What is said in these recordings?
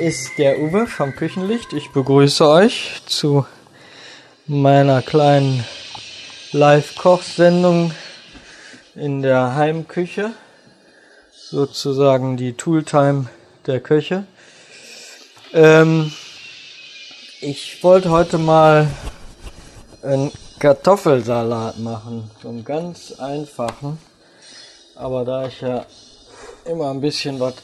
Ist der Uwe vom Küchenlicht. Ich begrüße euch zu meiner kleinen Live-Kochsendung in der Heimküche. Sozusagen die Tooltime der Köche. Ähm, ich wollte heute mal einen Kartoffelsalat machen. So einen ganz einfachen. Aber da ich ja immer ein bisschen was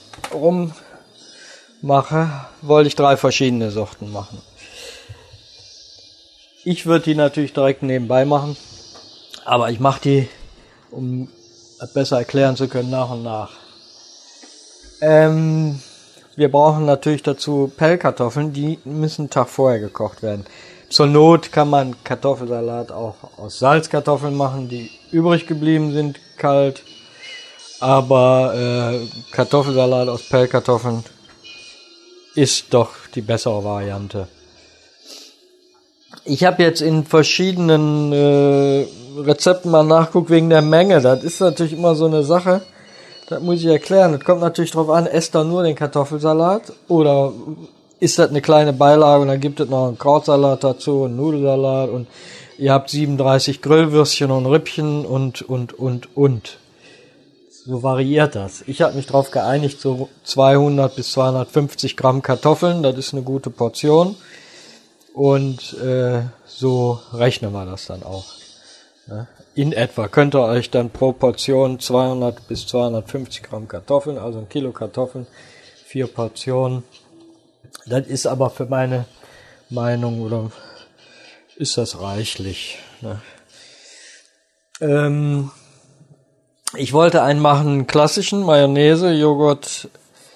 rummache, wollte ich drei verschiedene Sorten machen. Ich würde die natürlich direkt nebenbei machen, aber ich mache die, um besser erklären zu können, nach und nach. Ähm, wir brauchen natürlich dazu Pellkartoffeln, die müssen einen Tag vorher gekocht werden. Zur Not kann man Kartoffelsalat auch aus Salzkartoffeln machen, die übrig geblieben sind, kalt. Aber äh, Kartoffelsalat aus Pellkartoffeln ist doch die bessere Variante. Ich habe jetzt in verschiedenen äh, Rezepten mal nachguckt wegen der Menge. Das ist natürlich immer so eine Sache. Das muss ich erklären. Das kommt natürlich drauf an, esst da nur den Kartoffelsalat oder ist das eine kleine Beilage und dann gibt es noch einen Krautsalat dazu, einen Nudelsalat und ihr habt 37 Grillwürstchen und Rippchen und, und, und, und. So variiert das. Ich habe mich darauf geeinigt, so 200 bis 250 Gramm Kartoffeln, das ist eine gute Portion. Und äh, so rechnen wir das dann auch. Ne? In etwa könnt ihr euch dann pro Portion 200 bis 250 Gramm Kartoffeln, also ein Kilo Kartoffeln, vier Portionen. Das ist aber für meine Meinung oder ist das reichlich. Ne? Ähm, ich wollte einen machen klassischen Mayonnaise, Joghurt,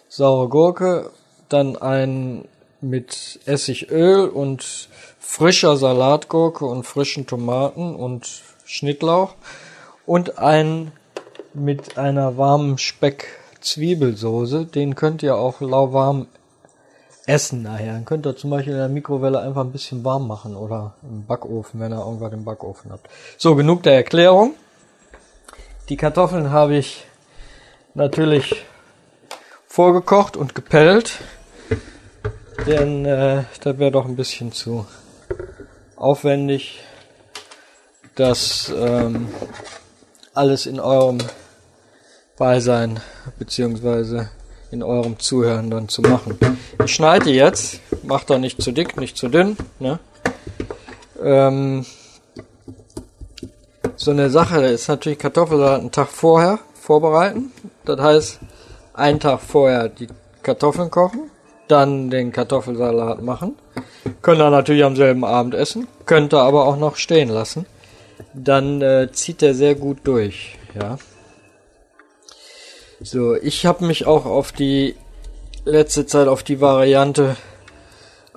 saure Gurke, dann einen mit Essigöl und frischer Salatgurke und frischen Tomaten und Schnittlauch und einen mit einer warmen Speck-Zwiebelsoße. Den könnt ihr auch lauwarm essen nachher. Dann könnt ihr zum Beispiel in der Mikrowelle einfach ein bisschen warm machen oder im Backofen, wenn ihr irgendwas im Backofen habt. So, genug der Erklärung. Die Kartoffeln habe ich natürlich vorgekocht und gepellt denn äh, das wäre doch ein bisschen zu aufwendig, das ähm, alles in eurem Beisein beziehungsweise in eurem Zuhören dann zu machen. Ich schneide jetzt, macht doch nicht zu dick, nicht zu dünn. Ne? Ähm, so eine Sache ist natürlich Kartoffelsalat einen Tag vorher vorbereiten. Das heißt, einen Tag vorher die Kartoffeln kochen, dann den Kartoffelsalat machen. Könnt ihr natürlich am selben Abend essen, könnt ihr aber auch noch stehen lassen. Dann äh, zieht der sehr gut durch, ja. So, ich habe mich auch auf die letzte Zeit auf die Variante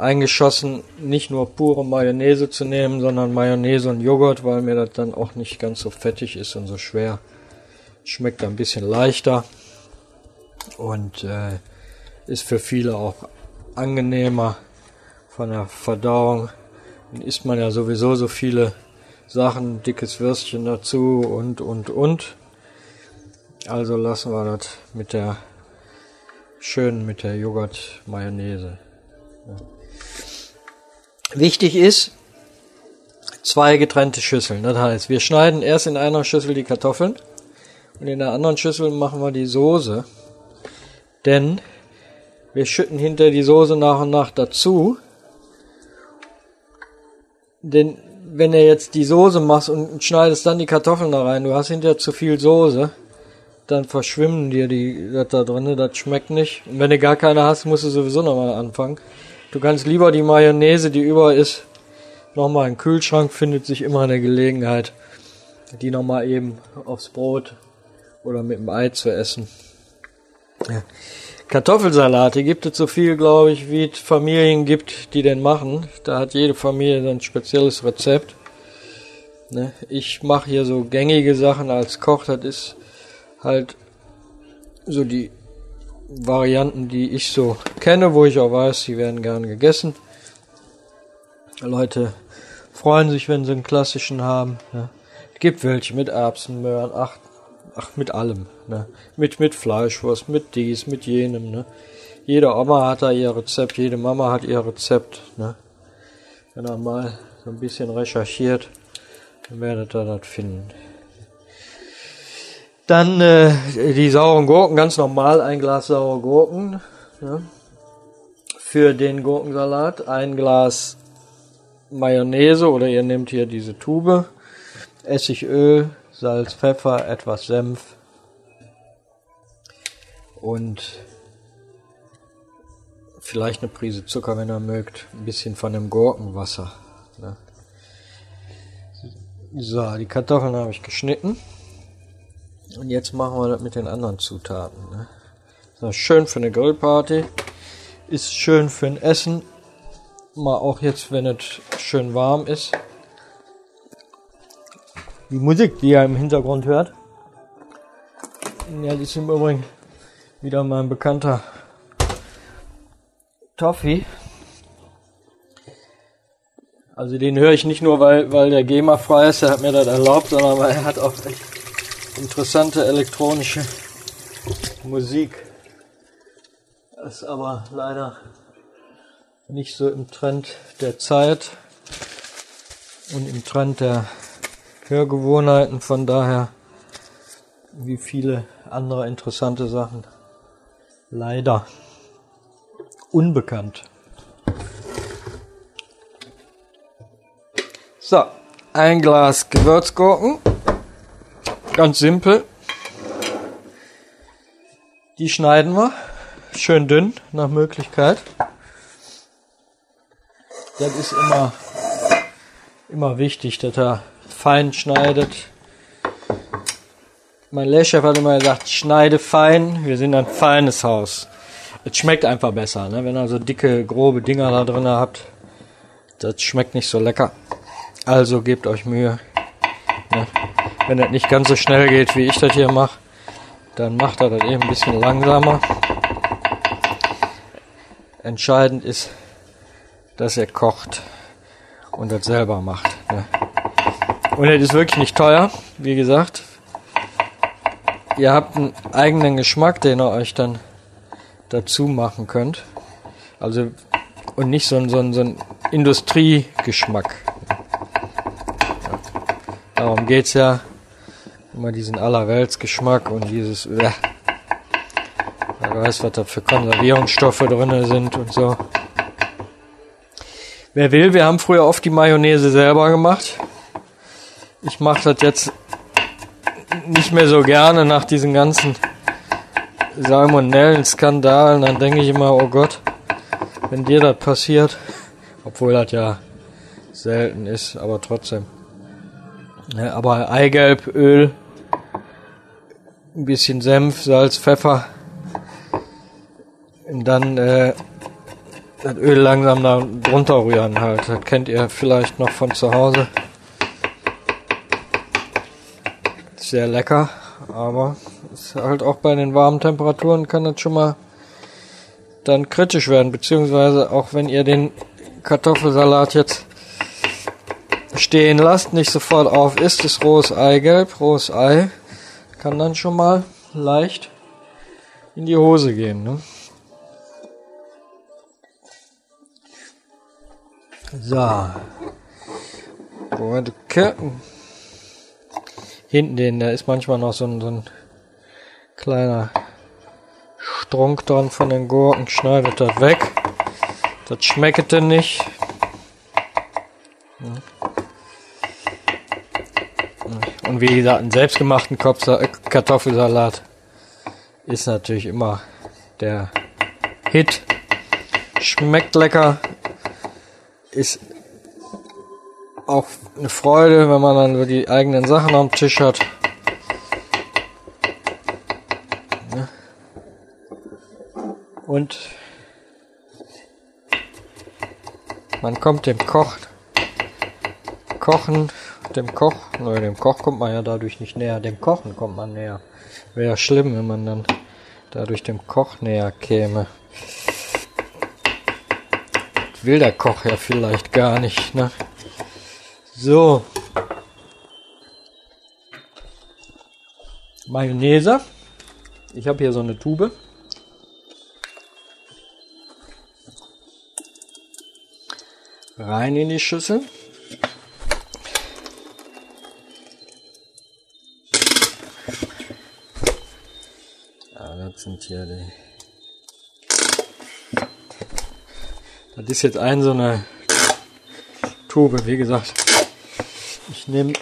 eingeschossen, nicht nur pure Mayonnaise zu nehmen, sondern Mayonnaise und Joghurt, weil mir das dann auch nicht ganz so fettig ist und so schwer. Schmeckt ein bisschen leichter und äh, ist für viele auch angenehmer von der Verdauung. Dann isst man ja sowieso so viele Sachen, dickes Würstchen dazu und, und, und. Also lassen wir das mit der schön mit der Joghurt-Mayonnaise. Wichtig ist, zwei getrennte Schüsseln. Das heißt, wir schneiden erst in einer Schüssel die Kartoffeln und in der anderen Schüssel machen wir die Soße. Denn wir schütten hinter die Soße nach und nach dazu. Denn wenn du jetzt die Soße machst und schneidest dann die Kartoffeln da rein, du hast hinterher zu viel Soße, dann verschwimmen dir die das da drin, das schmeckt nicht. Und wenn du gar keine hast, musst du sowieso nochmal anfangen. Du kannst lieber die Mayonnaise, die über ist, nochmal im Kühlschrank, findet sich immer eine Gelegenheit, die nochmal eben aufs Brot oder mit dem Ei zu essen. Ja. Kartoffelsalate gibt es so viel, glaube ich, wie es Familien gibt, die den machen. Da hat jede Familie ein spezielles Rezept. Ne? Ich mache hier so gängige Sachen als Koch. Das ist halt so die Varianten, die ich so kenne, wo ich auch weiß, die werden gern gegessen. Leute freuen sich, wenn sie einen klassischen haben. Ne? Es gibt welche mit Erbsen, Möhren, ach, ach mit allem. Ne? Mit, mit Fleischwurst, mit dies, mit jenem. Ne? Jede Oma hat da ihr Rezept, jede Mama hat ihr Rezept. Ne? Wenn ihr mal so ein bisschen recherchiert, dann werdet ihr das finden. Dann äh, die sauren Gurken, ganz normal ein Glas saure Gurken. Ne? Für den Gurkensalat ein Glas Mayonnaise oder ihr nehmt hier diese Tube, Essigöl, Salz, Pfeffer, etwas Senf und vielleicht eine Prise Zucker, wenn ihr mögt, ein bisschen von dem Gurkenwasser. Ne? So, die Kartoffeln habe ich geschnitten. Und jetzt machen wir das mit den anderen Zutaten. Ne? Das schön für eine Grillparty. Ist schön für ein Essen. Mal auch jetzt, wenn es schön warm ist. Die Musik, die ihr im Hintergrund hört. Ja, die ist im Übrigen wieder mein bekannter Toffee. Also den höre ich nicht nur, weil, weil der GEMA frei ist, er hat mir das erlaubt, sondern weil er hat auch echt interessante elektronische Musik. Ist aber leider nicht so im Trend der Zeit und im Trend der Hörgewohnheiten, von daher wie viele andere interessante Sachen leider unbekannt. So, ein Glas Gewürzgurken. Ganz simpel. Die schneiden wir. Schön dünn, nach Möglichkeit. Das ist immer, immer wichtig, dass er fein schneidet. Mein Lehrchef hat immer gesagt, schneide fein, wir sind ein feines Haus. Es schmeckt einfach besser, ne? wenn ihr so dicke, grobe Dinger da drin habt. Das schmeckt nicht so lecker. Also gebt euch Mühe. Ne? Wenn das nicht ganz so schnell geht, wie ich das hier mache, dann macht er das eben ein bisschen langsamer. Entscheidend ist, dass er kocht und das selber macht. Ne? Und es ist wirklich nicht teuer, wie gesagt. Ihr habt einen eigenen Geschmack, den ihr euch dann dazu machen könnt. Also und nicht so ein, so ein, so ein Industriegeschmack. Ja. Darum geht's ja. Immer diesen Allerweltsgeschmack und dieses, äh, wer weiß, was da für Konservierungsstoffe drin sind und so. Wer will, wir haben früher oft die Mayonnaise selber gemacht. Ich mache das jetzt nicht mehr so gerne nach diesen ganzen Salmonellen-Skandalen, dann denke ich immer, oh Gott, wenn dir das passiert, obwohl das ja selten ist, aber trotzdem. Ja, aber Eigelb, Öl, ein bisschen Senf, Salz, Pfeffer und dann äh, das Öl langsam da drunter rühren halt. Das kennt ihr vielleicht noch von zu Hause. Sehr lecker, aber ist halt auch bei den warmen Temperaturen kann das schon mal dann kritisch werden, beziehungsweise auch wenn ihr den Kartoffelsalat jetzt stehen lasst, nicht sofort auf isst, ist rohes Eigelb, rohes Ei, kann dann schon mal leicht in die Hose gehen. Ne? So. Gurke. Hinten den, da ist manchmal noch so ein, so ein kleiner Strunk dran von den Gurken, schneidet das weg. Das schmeckt denn nicht. Und wie gesagt, einen selbstgemachten Kartoffelsalat ist natürlich immer der Hit. Schmeckt lecker. Ist auch eine Freude, wenn man dann die eigenen Sachen am Tisch hat. Und man kommt dem Koch, Kochen, dem Koch, ne, dem Koch kommt man ja dadurch nicht näher, dem Kochen kommt man näher. Wäre ja schlimm, wenn man dann dadurch dem Koch näher käme. Will der Koch ja vielleicht gar nicht, ne? So. Mayonnaise. Ich habe hier so eine Tube. Rein in die Schüssel. Sind hier die. Das ist jetzt ein so eine Tube, wie gesagt. Ich nehme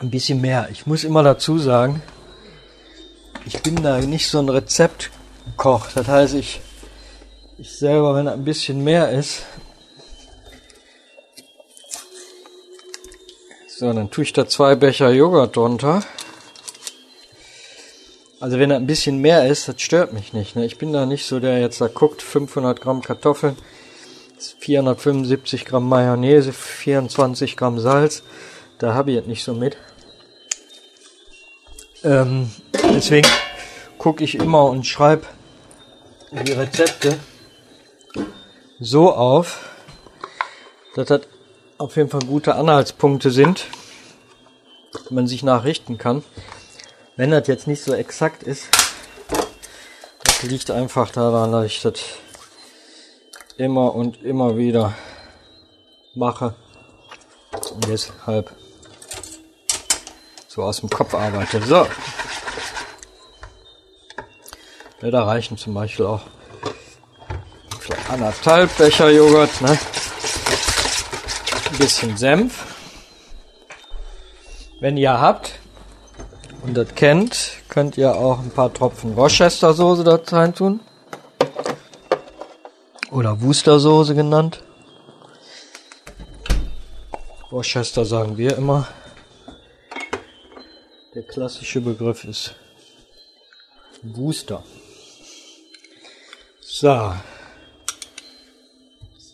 ein bisschen mehr. Ich muss immer dazu sagen, ich bin da nicht so ein Rezeptkoch. Das heißt, ich, ich selber, wenn ein bisschen mehr ist, so, dann tue ich da zwei Becher Joghurt drunter. Also wenn da ein bisschen mehr ist, das stört mich nicht. Ne? Ich bin da nicht so, der jetzt da guckt, 500 Gramm Kartoffeln, 475 Gramm Mayonnaise, 24 Gramm Salz. Da habe ich jetzt nicht so mit. Ähm, deswegen gucke ich immer und schreibe die Rezepte so auf, dass das auf jeden Fall gute Anhaltspunkte sind, man sich nachrichten kann. Wenn das jetzt nicht so exakt ist, das liegt einfach daran, dass ich das immer und immer wieder mache und deshalb so aus dem Kopf arbeite. So. Ja, da reichen zum Beispiel auch vielleicht anderthalb Becher Joghurt, ne? Ein bisschen Senf. Wenn ihr habt und das kennt, könnt ihr auch ein paar Tropfen Worcester Soße da rein tun. Oder Wustersoße genannt. Worcester sagen wir immer. Der klassische Begriff ist Booster. So.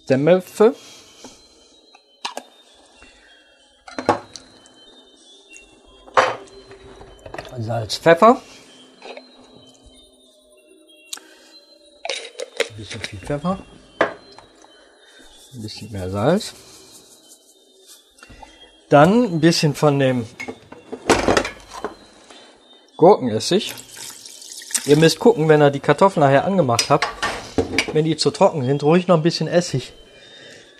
Semmelfe. Salz, Pfeffer. Ein bisschen viel Pfeffer. Ein bisschen mehr Salz. Dann ein bisschen von dem Gurkenessig. Ihr müsst gucken, wenn ihr die Kartoffeln nachher angemacht habt, wenn die zu trocken sind, ruhig noch ein bisschen Essig.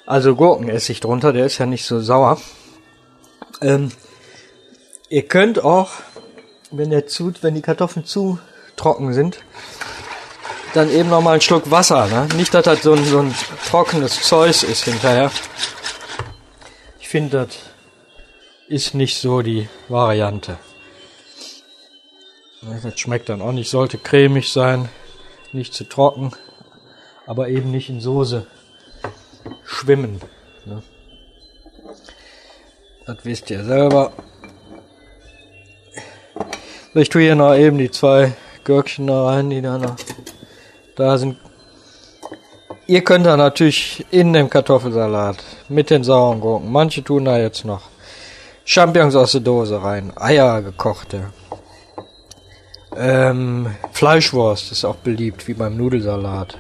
Also Gurkenessig drunter, der ist ja nicht so sauer. Ähm, ihr könnt auch, wenn der zu, wenn die Kartoffeln zu trocken sind, dann eben noch mal einen Schluck Wasser. Ne? Nicht, dass das so ein, so ein trockenes Zeus ist hinterher. Ich finde, das ist nicht so die Variante. Das schmeckt dann auch nicht, sollte cremig sein, nicht zu trocken, aber eben nicht in Soße schwimmen. Ne? Das wisst ihr selber. Ich tue hier noch eben die zwei Gürkchen da rein, die da noch da sind. Ihr könnt da natürlich in dem Kartoffelsalat mit den sauren Gurken, manche tun da jetzt noch Champignons aus der Dose rein, Eier gekochte, ähm, Fleischwurst ist auch beliebt, wie beim Nudelsalat.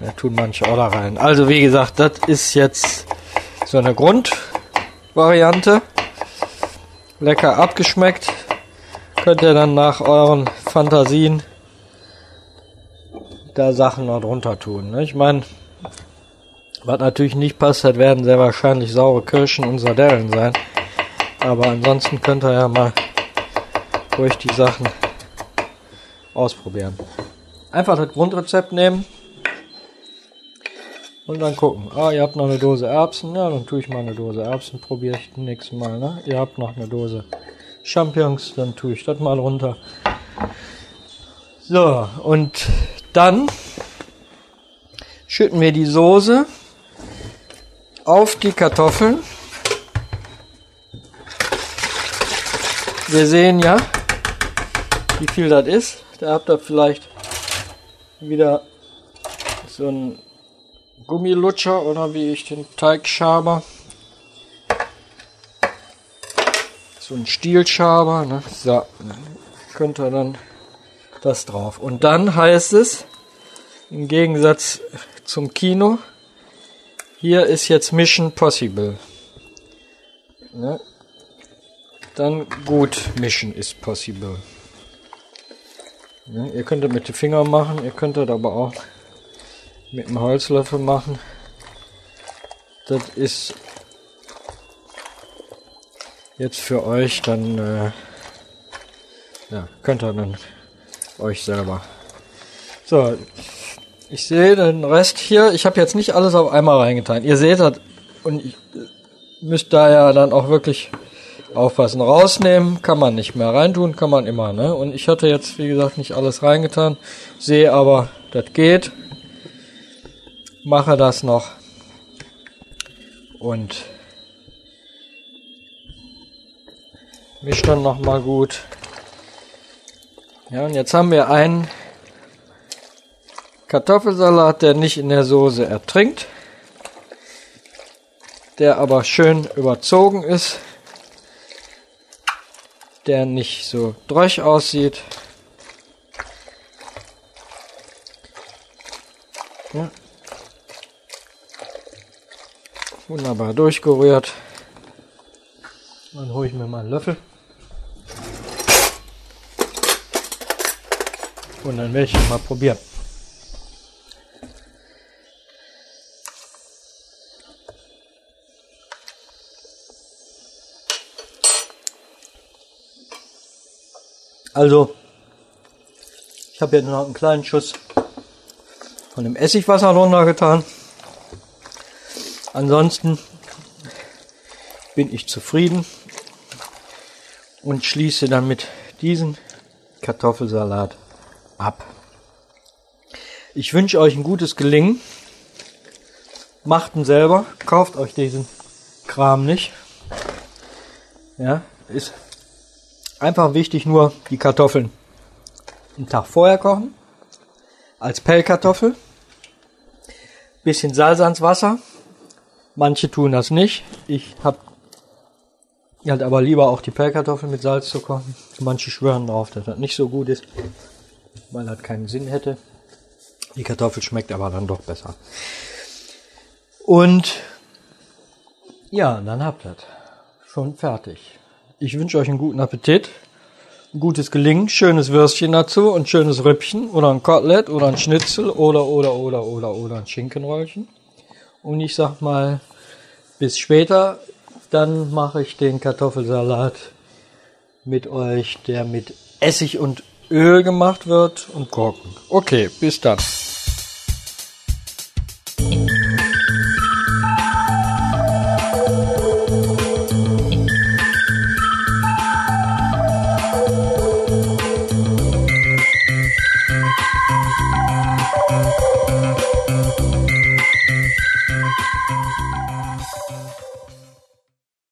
Da tun manche auch da rein. Also wie gesagt, das ist jetzt so eine Grundvariante. Lecker abgeschmeckt. Könnt ihr dann nach euren Fantasien da Sachen noch drunter tun. Ne? Ich meine, was natürlich nicht passt, das werden sehr wahrscheinlich saure Kirschen und Sardellen sein. Aber ansonsten könnt ihr ja mal ruhig die Sachen ausprobieren. Einfach das Grundrezept nehmen und dann gucken. Ah, ihr habt noch eine Dose Erbsen, ja, dann tue ich mal eine Dose Erbsen, probiere ich das nächste Mal. Ne? Ihr habt noch eine Dose Champignons, dann tue ich das mal runter. So, und dann schütten wir die Soße auf die Kartoffeln. Wir sehen ja, wie viel das ist. Da habt ihr vielleicht wieder so einen Gummilutscher oder wie ich den Teig So ein Stielschaber. Ne? So, ihr dann das drauf. Und dann heißt es, im Gegensatz zum Kino, hier ist jetzt Mission Possible. Ne? Dann gut, Mission is Possible. Ja, ihr könnt das mit den Fingern machen, ihr könnt das aber auch mit einem Holzlöffel machen. das ist jetzt für euch dann, äh, ja, könnt ihr dann euch selber. So, ich sehe den Rest hier. Ich habe jetzt nicht alles auf einmal reingetan. Ihr seht das und ich müsst da ja dann auch wirklich aufpassen. Rausnehmen kann man nicht mehr, reintun kann man immer. Ne? Und ich hatte jetzt, wie gesagt, nicht alles reingetan. Sehe aber, das geht. Mache das noch. Und mische dann nochmal gut. Ja, und jetzt haben wir einen Kartoffelsalat, der nicht in der Soße ertrinkt, der aber schön überzogen ist, der nicht so droch aussieht. Ja. Wunderbar durchgerührt. Dann hole ich mir mal einen Löffel. Und dann werde ich mal probieren. Also, ich habe jetzt noch einen kleinen Schuss von dem Essigwasser runtergetan. Ansonsten bin ich zufrieden und schließe damit diesen Kartoffelsalat ab. Ich wünsche euch ein gutes Gelingen. Macht ihn selber. Kauft euch diesen Kram nicht. Ja, ist einfach wichtig nur die Kartoffeln einen Tag vorher kochen. Als Pellkartoffel. Bisschen Salz ans Wasser. Manche tun das nicht. Ich habe halt aber lieber auch die Pellkartoffeln mit Salz zu kochen. Manche schwören drauf, dass das nicht so gut ist weil das keinen Sinn hätte. Die Kartoffel schmeckt aber dann doch besser. Und ja, dann habt ihr. Schon fertig. Ich wünsche euch einen guten Appetit, ein gutes Gelingen, schönes Würstchen dazu und schönes Rippchen oder ein Kotelett oder ein Schnitzel oder oder oder oder oder ein Schinkenröllchen. Und ich sag mal, bis später, dann mache ich den Kartoffelsalat mit euch, der mit Essig und Öl gemacht wird und Gurken. Okay, bis dann.